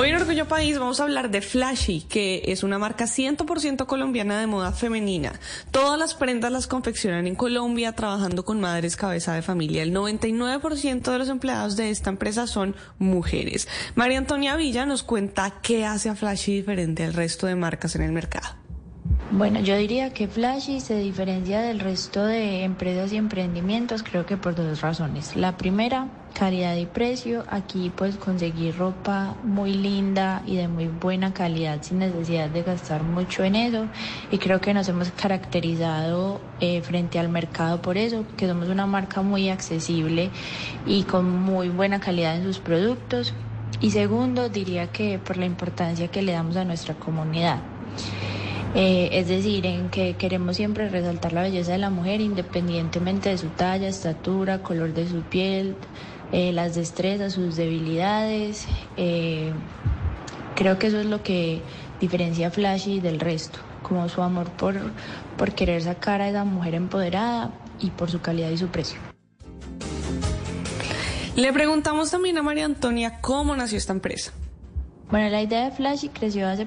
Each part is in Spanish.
Hoy en Orgullo País vamos a hablar de Flashy, que es una marca 100% colombiana de moda femenina. Todas las prendas las confeccionan en Colombia, trabajando con madres cabeza de familia. El 99% de los empleados de esta empresa son mujeres. María Antonia Villa nos cuenta qué hace a Flashy diferente al resto de marcas en el mercado. Bueno, yo diría que Flashy se diferencia del resto de empresas y emprendimientos, creo que por dos razones. La primera, calidad y precio. Aquí puedes conseguir ropa muy linda y de muy buena calidad sin necesidad de gastar mucho en eso. Y creo que nos hemos caracterizado eh, frente al mercado por eso, que somos una marca muy accesible y con muy buena calidad en sus productos. Y segundo, diría que por la importancia que le damos a nuestra comunidad. Eh, es decir, en que queremos siempre resaltar la belleza de la mujer independientemente de su talla, estatura, color de su piel, eh, las destrezas, sus debilidades. Eh, creo que eso es lo que diferencia a Flashy del resto, como su amor por, por querer sacar a esa mujer empoderada y por su calidad y su precio. Le preguntamos también a María Antonia cómo nació esta empresa. Bueno, la idea de Flashy creció hace.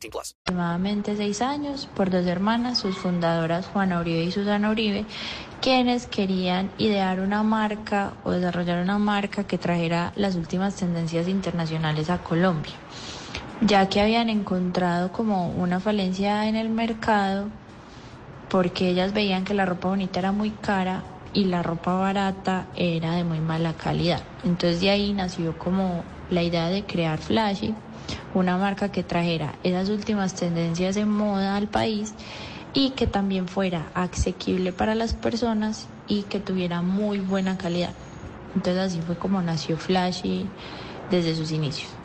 18 plus. aproximadamente seis años por dos hermanas, sus fundadoras Juana Uribe y Susana Uribe, quienes querían idear una marca o desarrollar una marca que trajera las últimas tendencias internacionales a Colombia, ya que habían encontrado como una falencia en el mercado porque ellas veían que la ropa bonita era muy cara y la ropa barata era de muy mala calidad. Entonces de ahí nació como la idea de crear Flashy, una marca que trajera esas últimas tendencias en moda al país y que también fuera asequible para las personas y que tuviera muy buena calidad. Entonces así fue como nació Flashy desde sus inicios.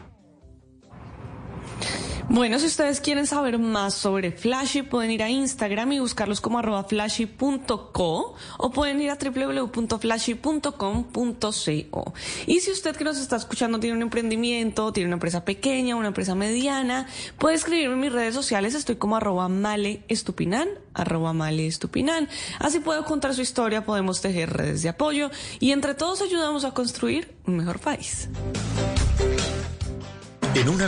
Bueno, si ustedes quieren saber más sobre Flashy, pueden ir a Instagram y buscarlos como arroba flashy.co o pueden ir a www.flashy.com.co. Y si usted que nos está escuchando tiene un emprendimiento, tiene una empresa pequeña, una empresa mediana, puede escribirme en mis redes sociales, estoy como arroba maleestupinan, arroba maleestupinan. Así puedo contar su historia, podemos tejer redes de apoyo y entre todos ayudamos a construir un mejor país. En una